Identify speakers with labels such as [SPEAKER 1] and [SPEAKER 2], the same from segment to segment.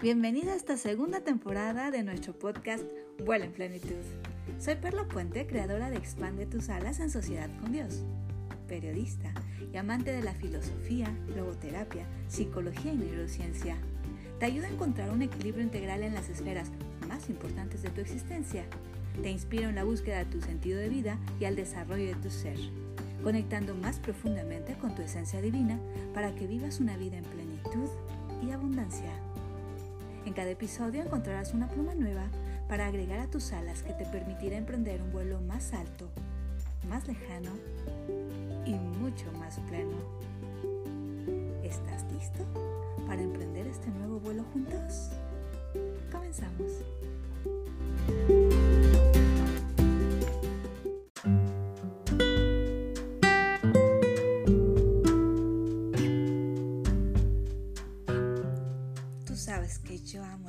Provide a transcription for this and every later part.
[SPEAKER 1] Bienvenida a esta segunda temporada de nuestro podcast Vuela en Plenitud. Soy Perla Puente, creadora de Expande tus alas en sociedad con Dios, periodista y amante de la filosofía, logoterapia, psicología y neurociencia. Te ayuda a encontrar un equilibrio integral en las esferas más importantes de tu existencia. Te inspiro en la búsqueda de tu sentido de vida y al desarrollo de tu ser, conectando más profundamente con tu esencia divina para que vivas una vida en plenitud y abundancia. En cada episodio encontrarás una pluma nueva para agregar a tus alas que te permitirá emprender un vuelo más alto, más lejano y mucho más pleno. ¿Estás listo para emprender este nuevo vuelo juntos? Comenzamos.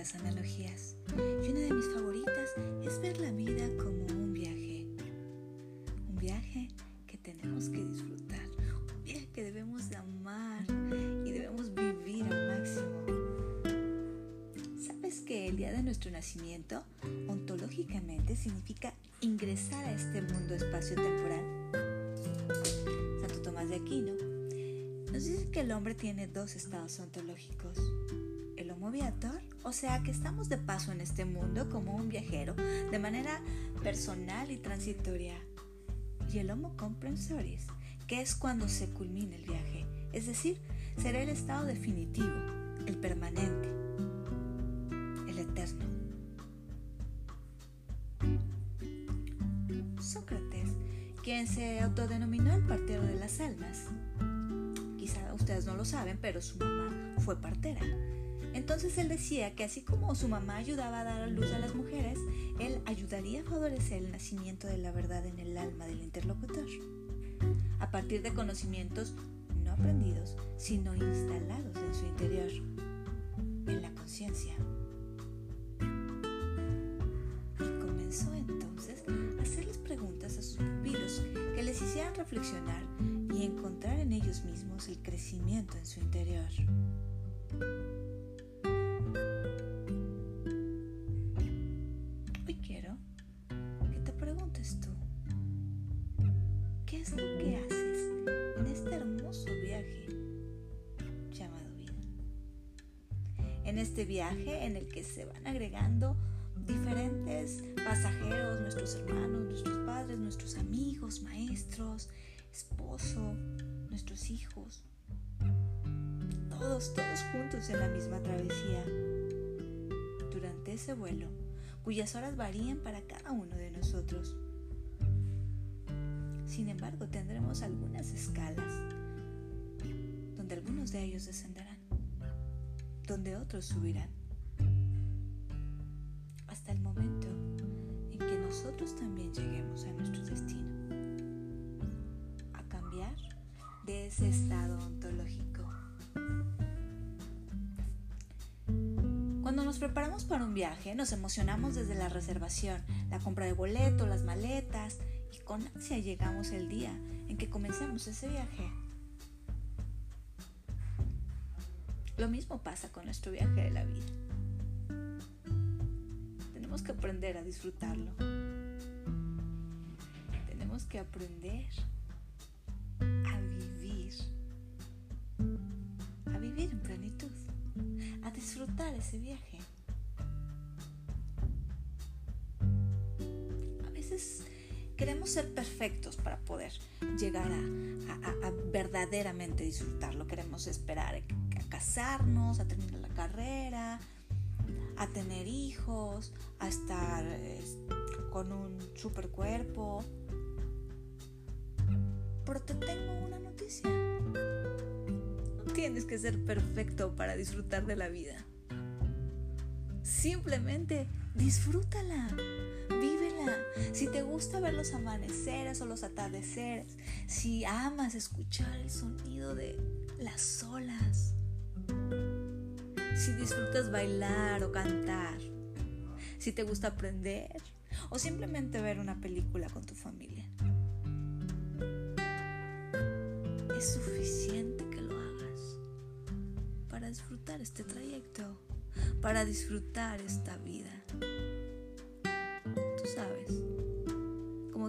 [SPEAKER 1] Las analogías y una de mis favoritas es ver la vida como un viaje. Un viaje que tenemos que disfrutar, un viaje que debemos de amar y debemos vivir al máximo. ¿Sabes que el día de nuestro nacimiento ontológicamente significa ingresar a este mundo espacio-temporal? Santo Tomás de Aquino nos dice que el hombre tiene dos estados ontológicos. El homo viator, o sea que estamos de paso en este mundo como un viajero, de manera personal y transitoria. Y el homo comprensoris, que es cuando se culmina el viaje, es decir, será el estado definitivo, el permanente, el eterno. Sócrates, quien se autodenominó el partero de las almas, quizá ustedes no lo saben, pero su mamá fue partera. Entonces él decía que así como su mamá ayudaba a dar a luz a las mujeres, él ayudaría a favorecer el nacimiento de la verdad en el alma del interlocutor, a partir de conocimientos no aprendidos, sino instalados en su interior, en la conciencia. Y comenzó entonces a hacerles preguntas a sus pupilos que les hicieran reflexionar y encontrar en ellos mismos el crecimiento en su interior. Tú, ¿qué es lo que haces en este hermoso viaje llamado vida? En este viaje en el que se van agregando diferentes pasajeros, nuestros hermanos, nuestros padres, nuestros amigos, maestros, esposo, nuestros hijos, todos, todos juntos en la misma travesía. Durante ese vuelo, cuyas horas varían para cada uno de nosotros. Sin embargo, tendremos algunas escalas, donde algunos de ellos descenderán, donde otros subirán, hasta el momento en que nosotros también lleguemos a nuestro destino, a cambiar de ese estado ontológico. Cuando nos preparamos para un viaje, nos emocionamos desde la reservación, la compra de boleto, las maletas y con ansia llegamos el día en que comencemos ese viaje. Lo mismo pasa con nuestro viaje de la vida. Tenemos que aprender a disfrutarlo. Tenemos que aprender a vivir. A vivir en plenitud a disfrutar ese viaje. A veces queremos ser perfectos para poder llegar a, verdaderamente disfrutarlo. Queremos esperar a, casarnos, a terminar la carrera, a tener hijos, a estar eh, con un super cuerpo. Pero te tengo una noticia tienes que ser perfecto para disfrutar de la vida. Simplemente disfrútala. Si te gusta ver los amaneceres o los atardeceres, si amas escuchar el sonido de las olas, si disfrutas bailar o cantar, si te gusta aprender o simplemente ver una película con tu familia. Es suficiente que lo hagas para disfrutar este trayecto, para disfrutar esta vida. Tú sabes,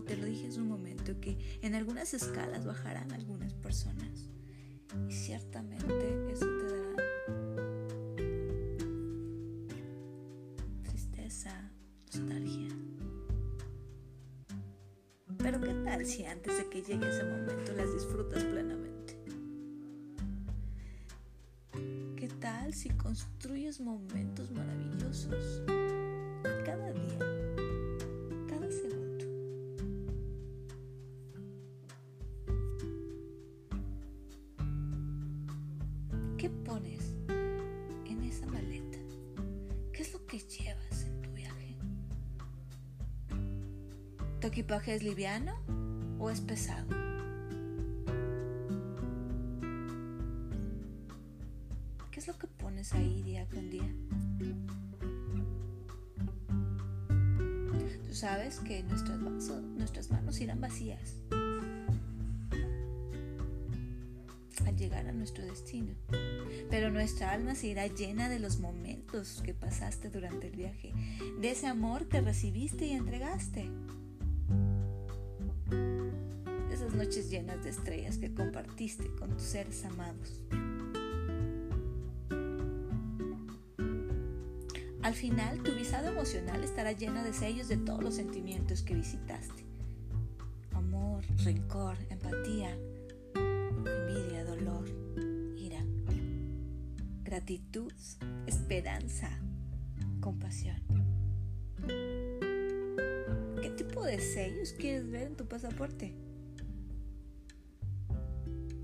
[SPEAKER 1] te lo dije hace un momento, que en algunas escalas bajarán algunas personas y ciertamente eso te dará tristeza, nostalgia. Pero ¿qué tal si antes de que llegue ese momento las disfrutas plenamente? ¿Qué tal si construyes momentos maravillosos ¿Qué pones en esa maleta? ¿Qué es lo que llevas en tu viaje? ¿Tu equipaje es liviano o es pesado? ¿Qué es lo que pones ahí día con día? Tú sabes que nuestras, manos irán vacías al llegar a nuestro destino, pero nuestra alma se irá llena de los momentos que pasaste durante el viaje, de ese amor que recibiste y entregaste esas noches llenas de estrellas que compartiste con tus seres amados. Al final, tu visado emocional estará lleno de sellos de todos los sentimientos que visitaste. Amor, rencor, empatía, envidia, dolor, gratitud, esperanza, compasión. ¿Qué tipo de sellos quieres ver en tu pasaporte?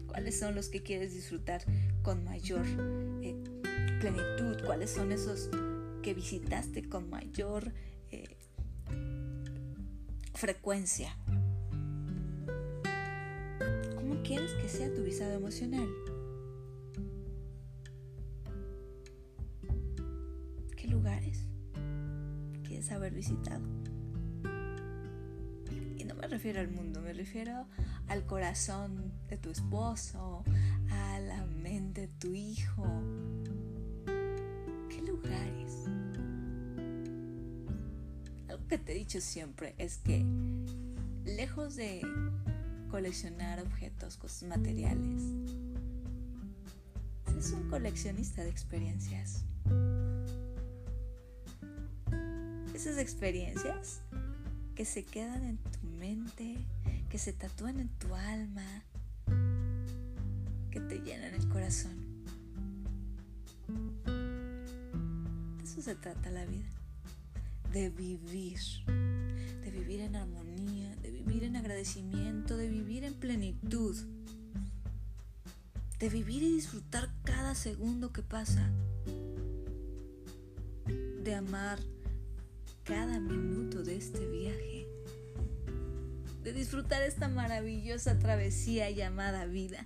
[SPEAKER 1] ¿Cuáles son los que quieres disfrutar con mayor eh, plenitud? ¿Cuáles son esos que visitaste con mayor eh, frecuencia. ¿Cómo quieres que sea tu visado emocional? Lugares quieres haber visitado? Y no me refiero al mundo, me refiero al corazón de tu esposo, a la mente de tu hijo. ¿Qué lugares? Algo que te he dicho siempre es que lejos de coleccionar objetos, cosas materiales, es un coleccionista de experiencias. Esas experiencias que se quedan en tu mente, que se tatúan en tu alma, que te llenan el corazón. De eso se trata la vida, de vivir, de vivir en armonía, de vivir en agradecimiento, de vivir en plenitud, de vivir y disfrutar cada segundo que pasa, de amar cada minuto de este viaje, de disfrutar esta maravillosa travesía llamada vida.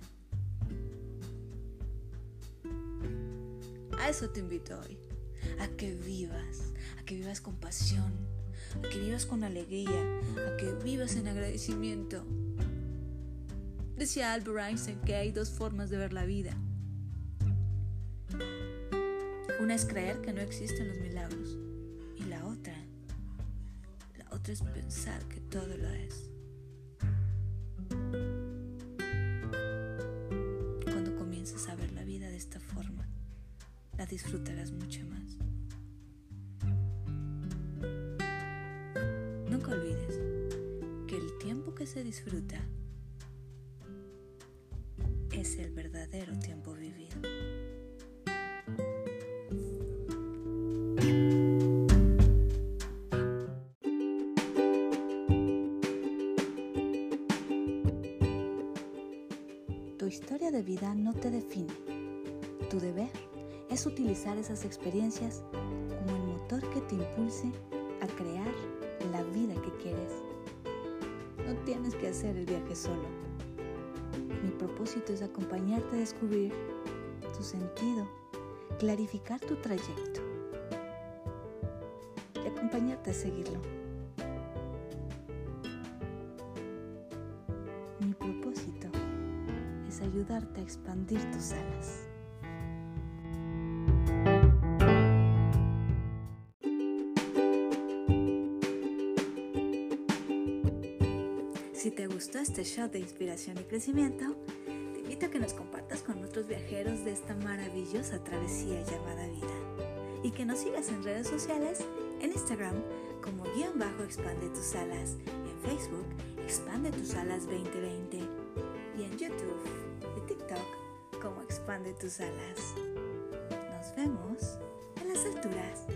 [SPEAKER 1] A eso te invito hoy, a que vivas, a que vivas con pasión, a que vivas con alegría, a que vivas en agradecimiento. Decía Albert Einstein que hay dos formas de ver la vida. Una es creer que no existen los milagros es pensar que todo lo es. Cuando comiences a ver la vida de esta forma, la disfrutarás mucho más. Nunca olvides que el tiempo que se disfruta es el verdadero tiempo vivido. Es utilizar esas experiencias como el motor que te impulse a crear la vida que quieres. No tienes que hacer el viaje solo. Mi propósito es acompañarte a descubrir tu sentido, clarificar tu trayecto y acompañarte a seguirlo. Mi propósito es ayudarte a expandir tus alas. Este show de inspiración y crecimiento, te invito a que nos compartas con otros viajeros de esta maravillosa travesía llamada vida y que nos sigas en redes sociales, en Instagram como guion bajo expande tus alas, en Facebook expande tus alas 2020 y en YouTube y TikTok como expande tus alas. Nos vemos en las alturas.